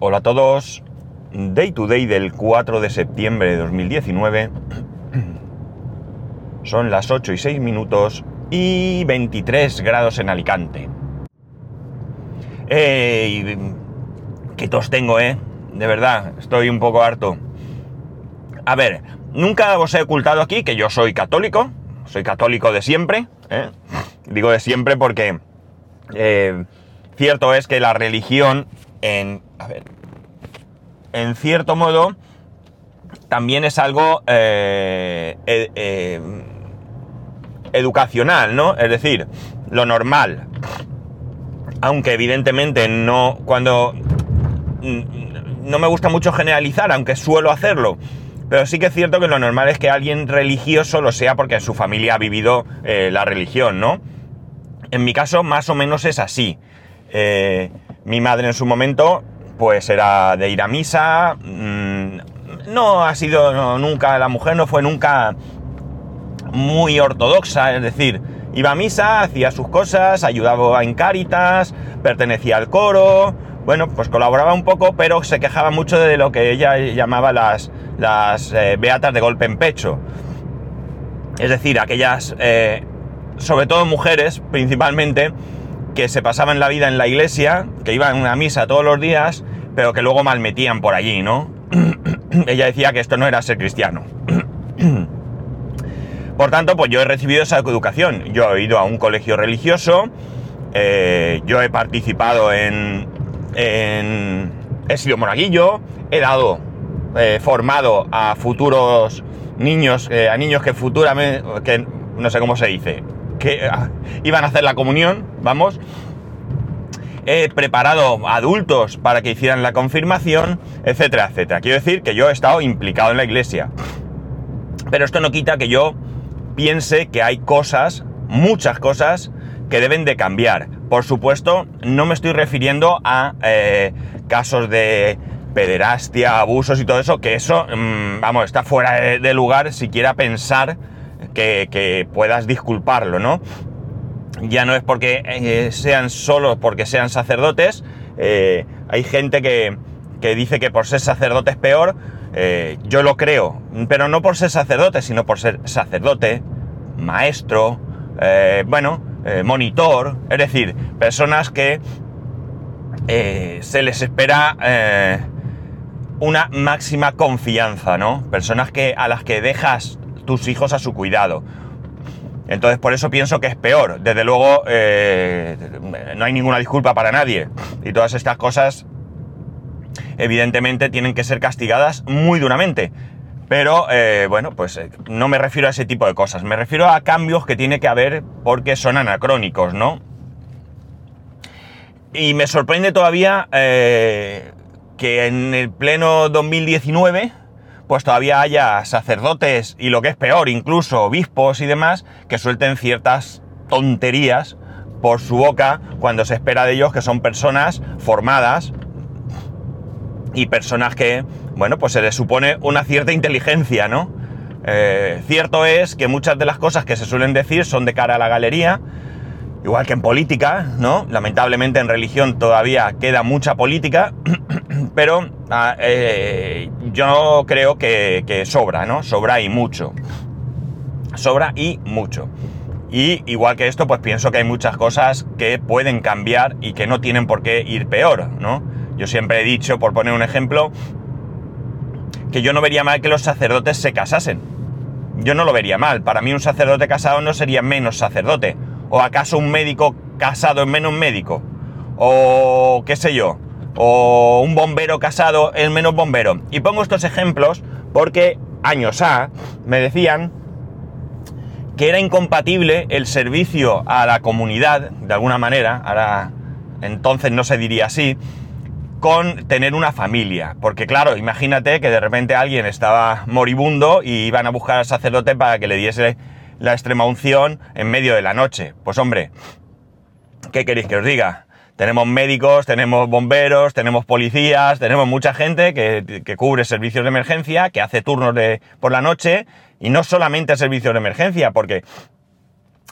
Hola a todos. Day to day del 4 de septiembre de 2019. Son las 8 y 6 minutos y 23 grados en Alicante. ¡Ey! ¡Qué tos tengo, eh! De verdad, estoy un poco harto. A ver, nunca os he ocultado aquí que yo soy católico. Soy católico de siempre. ¿eh? Digo de siempre porque eh, cierto es que la religión en... A ver, en cierto modo también es algo eh, eh, eh, educacional, ¿no? Es decir, lo normal. Aunque evidentemente no, cuando... No me gusta mucho generalizar, aunque suelo hacerlo. Pero sí que es cierto que lo normal es que alguien religioso lo sea porque su familia ha vivido la religión, ¿no? En mi caso, más o menos es así. mi madre en su momento pues era de ir a misa. Mmm, no ha sido nunca, la mujer no fue nunca muy ortodoxa, es decir, iba a misa, hacía sus cosas, ayudaba en Cáritas, pertenecía al coro, bueno, pues colaboraba un poco, pero se quejaba mucho de lo que ella llamaba las, las eh, beatas de golpe en pecho. Es decir, aquellas, eh, sobre todo mujeres principalmente, que se pasaban la vida en la iglesia, que iban a una misa todos los días, pero que luego malmetían por allí, ¿no? Ella decía que esto no era ser cristiano. por tanto, pues yo he recibido esa educación. Yo he ido a un colegio religioso, eh, yo he participado en, en, He sido monaguillo, he dado, eh, formado a futuros niños, eh, a niños que futuramente, que no sé cómo se dice, que ah, iban a hacer la comunión, vamos. He preparado adultos para que hicieran la confirmación, etcétera, etcétera. Quiero decir que yo he estado implicado en la iglesia. Pero esto no quita que yo piense que hay cosas, muchas cosas, que deben de cambiar. Por supuesto, no me estoy refiriendo a eh, casos de pederastia, abusos y todo eso, que eso, mmm, vamos, está fuera de, de lugar siquiera pensar que, que, puedas disculparlo, ¿no? Ya no es porque eh, sean solo porque sean sacerdotes, eh, hay gente que, que, dice que por ser sacerdote es peor, eh, yo lo creo, pero no por ser sacerdote, sino por ser sacerdote, maestro, bueno, monitor, es decir, personas que se les espera una máxima confianza, ¿no? Personas que, a las que dejas tus hijos a su cuidado. Entonces por eso pienso que es peor. Desde luego eh, no hay ninguna disculpa para nadie. Y todas estas cosas evidentemente tienen que ser castigadas muy duramente. Pero eh, bueno, pues eh, no me refiero a ese tipo de cosas. Me refiero a cambios que tiene que haber porque son anacrónicos, ¿no? Y me sorprende todavía que en el pleno 2019 pues todavía haya sacerdotes y lo que es peor, incluso obispos y demás, que suelten ciertas tonterías por su boca cuando se espera de ellos que son personas formadas y personas que, bueno, pues se les supone una cierta inteligencia, ¿no? Eh, cierto es que muchas de las cosas que se suelen decir son de cara a la galería, igual que en política, ¿no? Lamentablemente en religión todavía queda mucha política, pero ah, eh, yo creo que, que, sobra, ¿no? Sobra y mucho. Sobra y mucho. Y igual que esto, pues pienso que hay muchas cosas que pueden cambiar y que no tienen por qué ir peor, ¿no? Yo siempre he dicho, por poner un ejemplo, que yo no vería mal que los sacerdotes se casasen. Yo no lo vería mal. Para mí un sacerdote casado no sería menos sacerdote. ¿O acaso un médico casado es menos médico? O qué sé yo o un bombero casado es menos bombero. Y pongo estos ejemplos porque años A me decían que era incompatible el servicio a la comunidad, de alguna manera, ahora entonces no se diría así, con tener una familia. Porque claro, imagínate que de repente alguien estaba moribundo y iban a buscar al sacerdote para que le diese la extrema unción en medio de la noche. Pues hombre, ¿qué queréis que os diga? Tenemos médicos, tenemos bomberos, tenemos policías, tenemos mucha gente que, que, cubre servicios de emergencia, que hace turnos de, por la noche, y no solamente servicios de emergencia, porque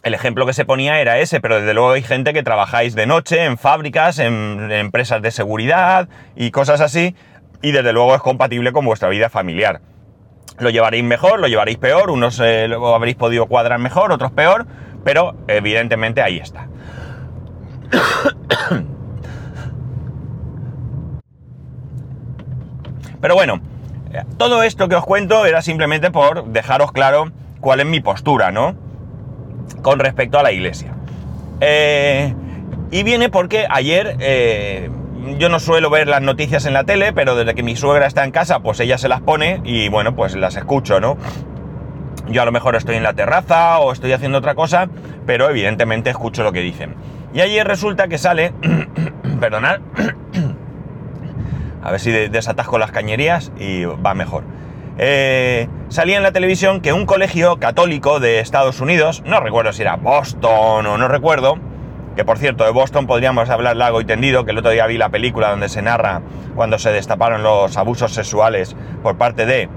el ejemplo que se ponía era ese, pero desde luego hay gente que trabajáis de noche en fábricas, en, empresas de seguridad y cosas así, y desde luego es compatible con vuestra vida familiar. Lo llevaréis mejor, lo llevaréis peor, unos eh, habréis podido cuadrar mejor, otros peor, pero evidentemente ahí está. Pero bueno, todo esto que os cuento era simplemente por dejaros claro cuál es mi postura, ¿no? Con respecto a la iglesia. Eh, y viene porque ayer eh, yo no suelo ver las noticias en la tele, pero desde que mi suegra está en casa, pues ella se las pone y bueno, pues las escucho, ¿no? Yo a lo mejor estoy en la terraza o estoy haciendo otra cosa, pero evidentemente escucho lo que dicen. Y ayer resulta que sale, perdonad, a ver si desatasco las cañerías y va mejor. Eh, salía en la televisión que un colegio católico de Estados Unidos, no recuerdo si era Boston o no recuerdo, que por cierto, de Boston podríamos hablar largo y tendido, que el otro día vi la película donde se narra cuando se destaparon los abusos sexuales por parte de,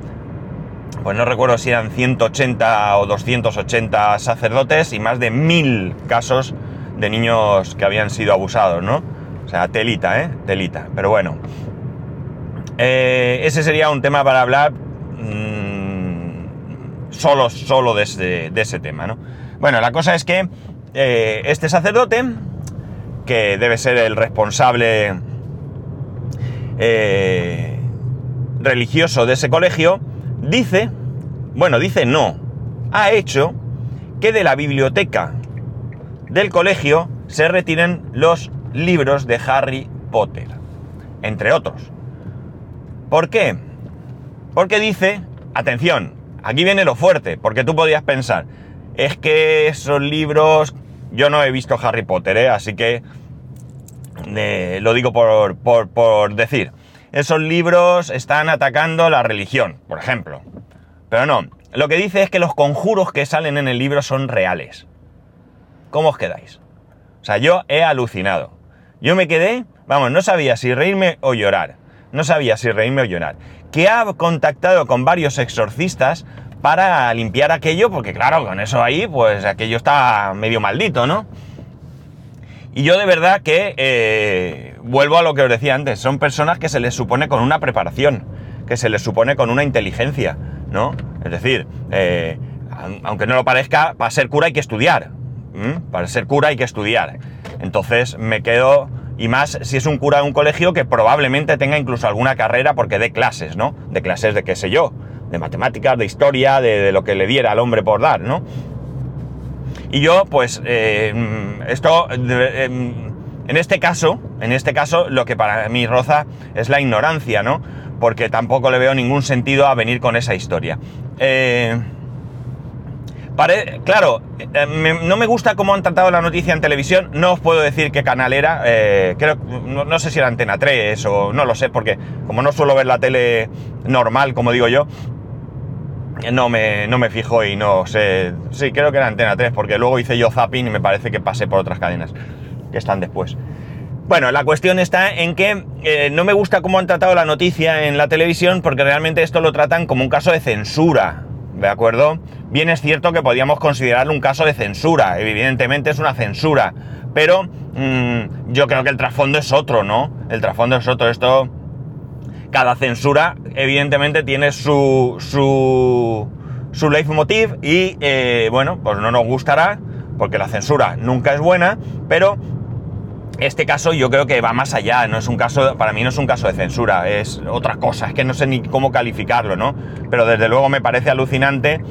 pues no recuerdo si eran 180 o 280 sacerdotes y más de mil casos de niños que habían sido abusados, ¿no? O sea, telita, ¿eh? Telita. Pero bueno, eh, ese sería un tema para hablar mmm, solo, solo de ese, tema, ¿no? Bueno, la cosa es que eh, este sacerdote, que debe ser el responsable eh, religioso de ese colegio, dice, bueno, dice no, ha hecho que de la biblioteca del colegio se retiren los libros de Harry Potter, entre otros. ¿Por qué? Porque dice, atención, aquí viene lo fuerte, porque tú podías pensar, es que esos libros, yo no he visto Harry Potter, ¿eh? así que eh, lo digo por, por decir, esos libros están atacando la religión, por ejemplo. Pero no, lo que dice es que los conjuros que salen en el libro son reales. ¿Cómo os quedáis? O sea, yo he alucinado. Yo me quedé, vamos, no sabía si reírme o llorar no sabía si reírme o llorar, que ha contactado con varios exorcistas para limpiar aquello, porque claro, con eso ahí, pues aquello está medio maldito, ¿no? Y yo de verdad que eh, vuelvo a lo que os decía antes, son personas que se les supone con una preparación, que se les supone con una inteligencia, ¿no? Es decir, eh, aunque no lo parezca, para ser cura hay que estudiar, para ser cura hay que estudiar. Entonces me quedo y más si es un cura de un colegio que probablemente tenga incluso alguna carrera porque dé clases, ¿no? De clases de qué sé yo, de matemáticas, de historia, de, lo que le diera al hombre por dar, ¿no? Y yo, pues, eh, esto, em, en este caso, en este caso, lo que para mí roza es la ignorancia, ¿no? Porque tampoco le veo ningún sentido a venir con esa historia. Eh, claro, eh, no me gusta cómo han tratado la noticia en televisión, no os puedo decir qué canal era, eh, creo, no, sé si era Antena 3 o no lo sé, porque como no suelo ver la tele normal, como digo yo, no me, no me fijo y no sé, sí, creo que era Antena 3, porque luego hice yo zapping y me parece que pasé por otras cadenas que están después. Bueno, la cuestión está en que eh, no me gusta cómo han tratado la noticia en la televisión porque realmente esto lo tratan como un caso de censura, ¿de acuerdo? Bien es cierto que podíamos considerarlo un caso de censura, evidentemente es una censura, pero mm, yo creo que el trasfondo es otro, ¿no? El trasfondo es otro, esto... Cada censura evidentemente tiene su, su, su leitmotiv y eh, bueno, pues no nos gustará, porque la censura nunca es buena, pero este caso yo creo que va más allá, no es un caso, para mí no es un caso de censura, es otra cosa, es que no sé ni cómo calificarlo, ¿no? Pero desde luego me parece alucinante.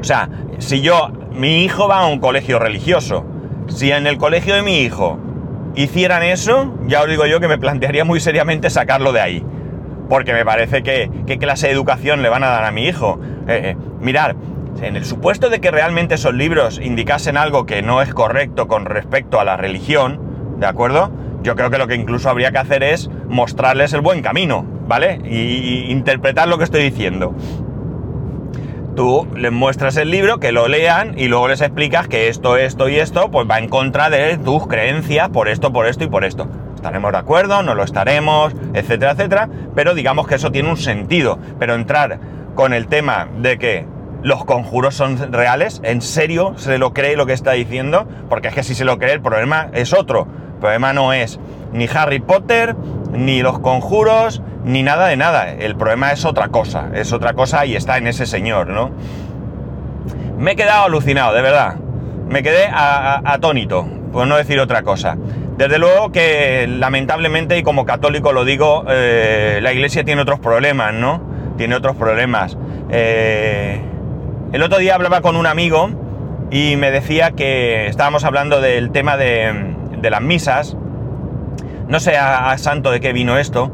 O sea, si yo, mi hijo va a un colegio religioso, si en el colegio de mi hijo hicieran eso, ya os digo yo que me plantearía muy seriamente sacarlo de ahí. Porque me parece que qué clase de educación le van a dar a mi hijo. Eh, eh, mirar, en el supuesto de que realmente esos libros indicasen algo que no es correcto con respecto a la religión, ¿de acuerdo? Yo creo que lo que incluso habría que hacer es mostrarles el buen camino, ¿vale? Y, interpretar lo que estoy diciendo. Tú les muestras el libro, que lo lean y luego les explicas que esto, esto y esto, pues va en contra de tus creencias por esto, por esto y por esto. Estaremos de acuerdo, no lo estaremos, etcétera, etcétera, pero digamos que eso tiene un sentido. Pero entrar con el tema de que los conjuros son reales, en serio se lo cree lo que está diciendo, porque es que si se lo cree el problema es otro. El problema no es ni Harry Potter, ni los conjuros, ni nada de nada. El problema es otra cosa, es otra cosa y está en ese señor, ¿no? Me he quedado alucinado, de verdad. Me quedé atónito, por no decir otra cosa. Desde luego que lamentablemente, y como católico lo digo, eh, la iglesia tiene otros problemas, ¿no? Tiene otros problemas. Eh, el otro día hablaba con un amigo y me decía que estábamos hablando del tema de, las misas. No sé a, santo de qué vino esto.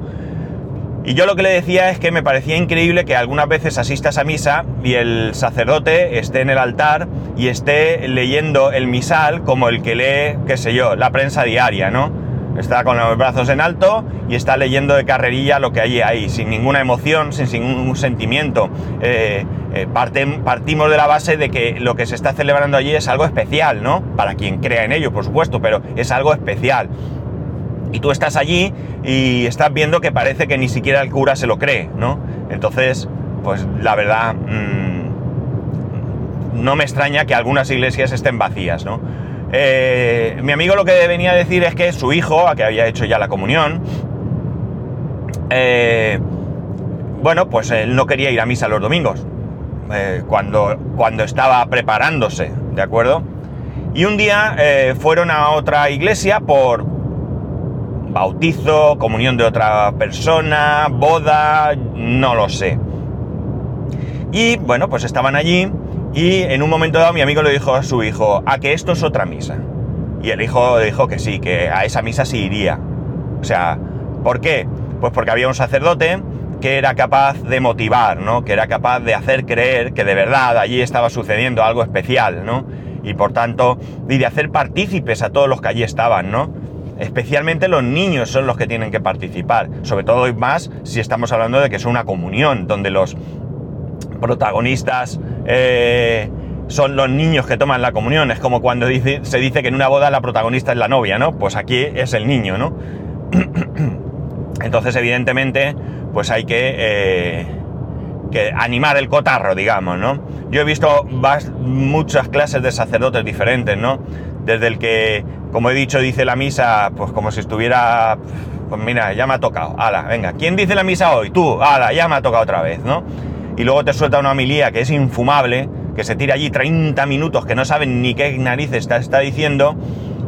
Y yo lo que le decía es que me parecía increíble que algunas veces asistas a misa y el sacerdote esté en el altar y esté leyendo el misal como el que lee, qué sé yo, la prensa diaria, ¿no? Está con los brazos en alto y está leyendo de carrerilla lo que hay ahí, sin ninguna emoción, sin ningún sentimiento. Eh, eh, partimos de la base de que lo que se está celebrando allí es algo especial, ¿no? Para quien crea en ello, por supuesto, pero es algo especial. Y tú estás allí y estás viendo que parece que ni siquiera el cura se lo cree, ¿no? Entonces, pues la verdad, mm, no me extraña que algunas iglesias estén vacías, ¿no? Eh, mi amigo lo que venía a decir es que su hijo, a que había hecho ya la comunión, eh, bueno, pues él no quería ir a misa los domingos, eh, cuando, cuando estaba preparándose, ¿de acuerdo? Y un día fueron a otra iglesia por bautizo, comunión de otra persona, boda, no lo sé. Y bueno, pues estaban allí y en un momento dado mi amigo le dijo a su hijo, a que esto es otra misa. Y el hijo dijo que sí, que a esa misa sí iría. O sea, ¿por qué? Pues porque había un sacerdote que era capaz de motivar, ¿no? Que era capaz de hacer creer que de verdad allí estaba sucediendo algo especial, ¿no? Y por tanto, y de hacer partícipes a todos los que allí estaban, ¿no? Especialmente los niños son los que tienen que participar, sobre todo y más si estamos hablando de que es una comunión, donde los protagonistas eh, son los niños que toman la comunión. Es como cuando se dice que en una boda la protagonista es la novia, ¿no? Pues aquí es el niño, ¿no? Entonces, evidentemente, pues hay que, eh, que, animar el cotarro, digamos, ¿no? Yo he visto muchas clases de sacerdotes diferentes, ¿no? Desde el que, como he dicho, dice la misa, pues como si estuviera... Pues mira, ya me ha tocado. Ala, venga, ¿quién dice la misa hoy? Tú, ala, ya me ha tocado otra vez, ¿no? y luego te suelta una homilía que es infumable, que se tira allí 30 minutos que no saben ni qué narices está, está diciendo,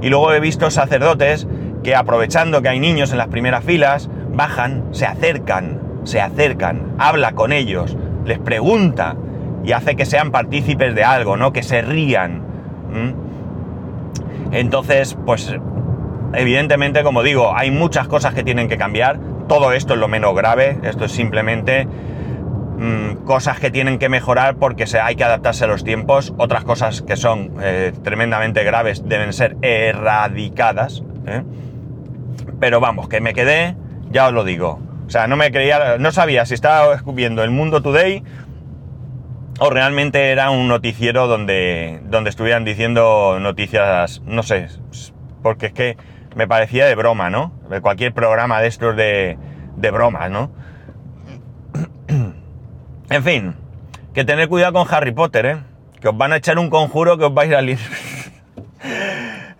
y luego he visto sacerdotes que aprovechando que hay niños en las primeras filas, bajan, se acercan, se acercan, habla con ellos, les pregunta y hace que sean partícipes de algo, ¿no? Que se rían. Entonces, pues evidentemente, como digo, hay muchas cosas que tienen que cambiar. Todo esto es lo menos grave, esto es simplemente cosas que tienen que mejorar porque se, hay que adaptarse a los tiempos, otras cosas que son eh, tremendamente graves deben ser erradicadas. ¿eh? Pero vamos, que me quedé, ya os lo digo. O sea, no me creía, no sabía si estaba viendo el Mundo Today o realmente era un noticiero donde, donde estuvieran diciendo noticias, no sé, porque es que me parecía de broma, ¿no? De cualquier programa de estos de, de bromas, ¿no? En fin, que tener cuidado con Harry Potter, ¿eh? Que os van a echar un conjuro que os vais a ir.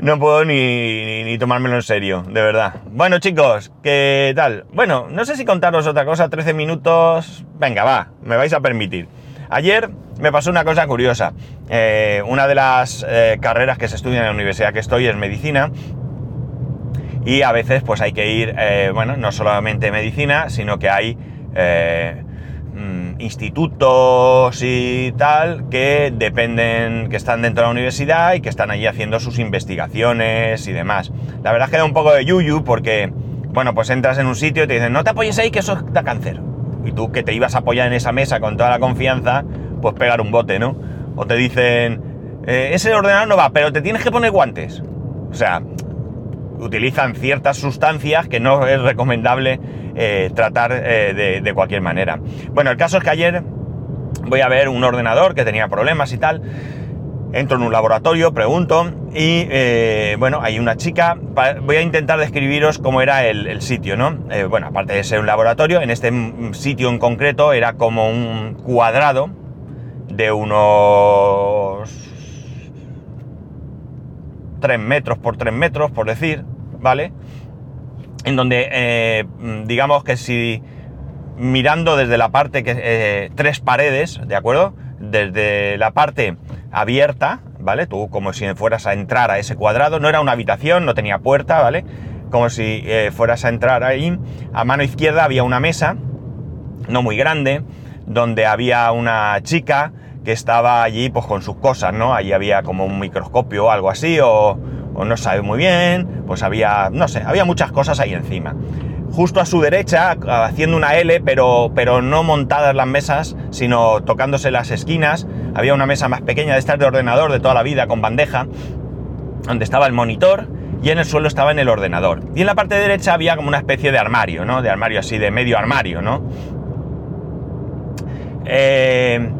No puedo ni, ni, tomármelo en serio, de verdad. Bueno, chicos, ¿qué tal? Bueno, no sé si contaros otra cosa, 13 minutos. Venga, va, me vais a permitir. Ayer me pasó una cosa curiosa. Eh, una de las eh, carreras que se estudia en la universidad que estoy es medicina. Y a veces pues hay que ir, eh, bueno, no solamente medicina, sino que hay Mm, institutos y tal que dependen, que están dentro de la universidad y que están allí haciendo sus investigaciones y demás. La verdad es que da un poco de yuyu porque, bueno, pues entras en un sitio y te dicen, no te apoyes ahí que eso da cáncer. Y tú que te ibas a apoyar en esa mesa con toda la confianza, pues pegar un bote, ¿no? O te dicen, eh, ese ordenador no va, pero te tienes que poner guantes. O sea, utilizan ciertas sustancias que no es recomendable eh, tratar eh, de, cualquier manera. Bueno, el caso es que ayer voy a ver un ordenador que tenía problemas y tal. Entro en un laboratorio, pregunto y eh, bueno, hay una chica. Voy a intentar describiros cómo era el, sitio, ¿no? bueno, aparte de ser un laboratorio, en este sitio en concreto era como un cuadrado de unos 3 metros por 3 metros, por decir, ¿vale? En donde, eh, digamos que si mirando desde la parte que... Eh, tres paredes, ¿de acuerdo? Desde la parte abierta, ¿vale? Tú como si fueras a entrar a ese cuadrado, no era una habitación, no tenía puerta, ¿vale? Como si eh, fueras a entrar ahí. A mano izquierda había una mesa, no muy grande, donde había una chica que estaba allí pues con sus cosas, ¿no? Allí había como un microscopio o algo así, o, o no sabe muy bien, pues había, no sé, había muchas cosas ahí encima justo a su derecha, haciendo una L, pero, pero no montadas las mesas, sino tocándose las esquinas. Había una mesa más pequeña de estar de ordenador de toda la vida, con bandeja, donde estaba el monitor y en el suelo estaba en el ordenador. Y en la parte derecha había como una especie de armario, ¿no? De armario así, de medio armario, ¿no? Eh,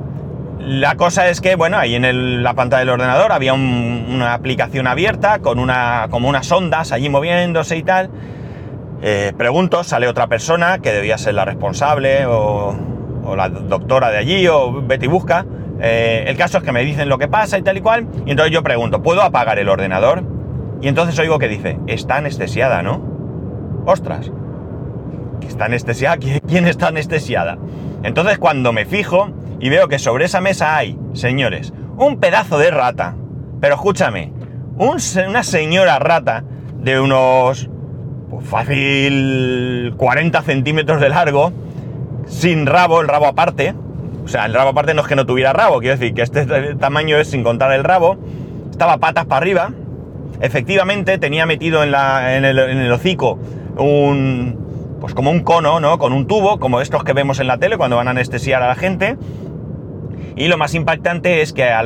la cosa es que, bueno, ahí en la pantalla del ordenador había una aplicación abierta con una, como unas ondas allí moviéndose y tal. Eh, pregunto, sale otra persona que debía ser la responsable o, la doctora de allí o Betty busca. Eh, el caso es que me dicen lo que pasa y tal y cual. Y entonces yo pregunto, ¿puedo apagar el ordenador? Y entonces oigo que dice, está anestesiada, ¿no? Ostras, ¿está anestesiada? ¿Quién está anestesiada? Entonces cuando me fijo y veo que sobre esa mesa hay, señores, un pedazo de rata. Pero escúchame, una señora rata de unos fácil 40 centímetros de largo, sin rabo, el rabo aparte. O sea, el rabo aparte no es que no tuviera rabo, quiero decir que este tamaño es sin contar el rabo. Estaba patas para arriba. Efectivamente tenía metido en, la, en, el, hocico un, pues como un cono, ¿no? Con un tubo, como estos que vemos en la tele cuando van a anestesiar a la gente. Y lo más impactante es que a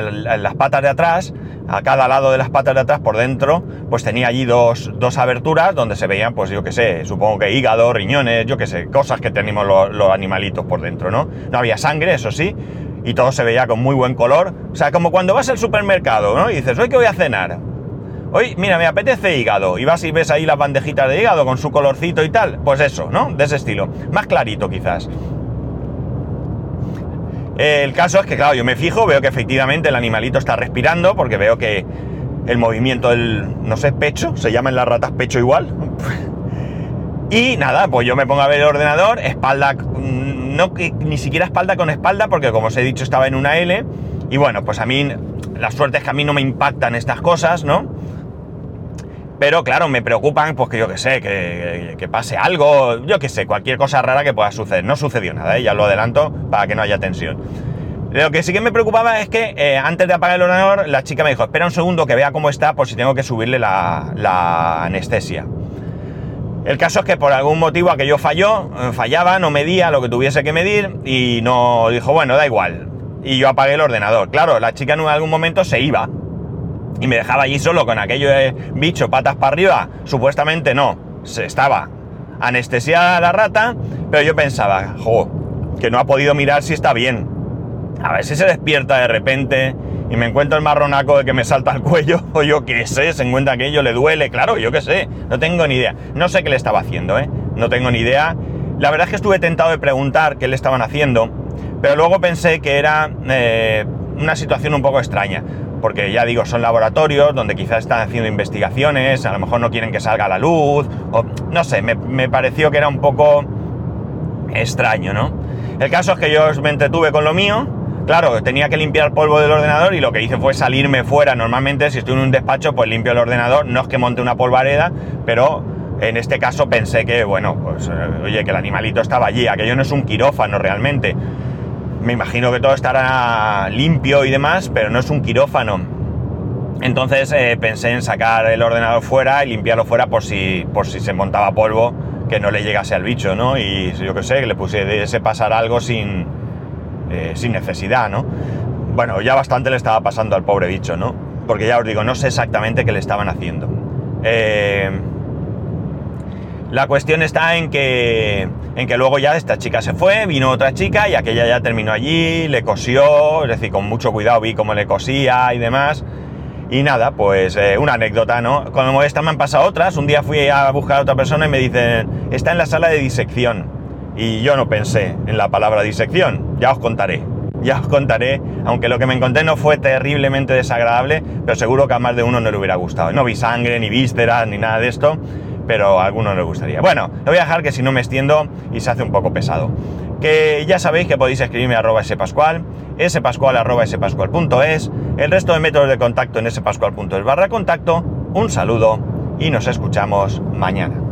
las patas de atrás a cada lado de las patas de atrás por dentro, pues tenía allí dos, aberturas donde se veían, pues yo qué sé, supongo que hígado, riñones, yo qué sé, cosas que tenemos los, animalitos por dentro, ¿no? No había sangre, eso sí, y todo se veía con muy buen color. O sea, como cuando vas al supermercado, ¿no? Y dices, ¿hoy qué voy a cenar? Hoy, mira, me apetece hígado. Y vas y ves ahí las bandejitas de hígado con su colorcito y tal. Pues eso, ¿no? De ese estilo. Más clarito quizás. El caso es que, claro, yo me fijo, veo que efectivamente el animalito está respirando, porque veo que el movimiento del, no sé, pecho, se llaman las ratas pecho igual. y nada, pues yo me pongo a ver el ordenador, espalda, mm, no ni siquiera espalda con espalda, porque como os he dicho estaba en una L. Y bueno, pues a mí, la suerte es que a mí no me impactan estas cosas, ¿no? Pero claro, me preocupan, pues que yo que sé, que, pase algo, yo que sé, cualquier cosa rara que pueda suceder. No sucedió nada, ¿eh? ya lo adelanto para que no haya tensión. Lo que sí que me preocupaba es que eh, antes de apagar el ordenador, la chica me dijo, espera un segundo que vea cómo está por si tengo que subirle la, anestesia. El caso es que por algún motivo aquello falló, eh, fallaba, no medía lo que tuviese que medir y no dijo, bueno, da igual. Y yo apagué el ordenador. Claro, la chica en algún momento se iba y me dejaba allí solo con aquello de bicho patas para arriba, supuestamente no, se estaba anestesiada la rata, pero yo pensaba, jo, que no ha podido mirar si está bien. A ver si se despierta de repente y me encuentro el marronaco de que me salta al cuello, o yo qué sé, se encuentra aquello, le duele, claro, yo qué sé, no tengo ni idea. No sé qué le estaba haciendo, ¿eh? No tengo ni idea. La verdad es que estuve tentado de preguntar qué le estaban haciendo, pero luego pensé que era eh, una situación un poco extraña porque ya digo, son laboratorios donde quizás están haciendo investigaciones, a lo mejor no quieren que salga a la luz, o no sé, me, pareció que era un poco extraño, ¿no? El caso es que yo me entretuve con lo mío, claro, tenía que limpiar polvo del ordenador y lo que hice fue salirme fuera. Normalmente, si estoy en un despacho, pues limpio el ordenador, no es que monte una polvareda, pero en este caso pensé que, bueno, pues eh, oye, que el animalito estaba allí, aquello no es un quirófano realmente me imagino que todo estará limpio y demás, pero no es un quirófano. Entonces eh, pensé en sacar el ordenador fuera y limpiarlo fuera por si, por si se montaba polvo que no le llegase al bicho, ¿no? Y yo qué sé, que le pusiese pasar algo sin, eh, sin necesidad, ¿no? Bueno, ya bastante le estaba pasando al pobre bicho, ¿no? Porque ya os digo, no sé exactamente qué le estaban haciendo. Eh, la cuestión está en que, en que luego ya esta chica se fue, vino otra chica y aquella ya terminó allí, le cosió, es decir, con mucho cuidado vi cómo le cosía y demás. Y nada, pues eh, una anécdota, ¿no? Como esta me han pasado otras, un día fui a buscar a otra persona y me dicen, está en la sala de disección. Y yo no pensé en la palabra disección, ya os contaré. ya os contaré, aunque lo que me encontré no fue terriblemente desagradable, pero seguro que a más de uno no le hubiera gustado. No vi sangre, ni vísceras, ni nada de esto, pero a alguno le gustaría. Bueno, lo voy a dejar que si no me extiendo y se hace un poco pesado. Que ya sabéis que podéis escribirme a arroba spascual, spascual arroba spascual.es, el resto de métodos de contacto en spascual.es barra contacto. Un saludo y nos escuchamos mañana.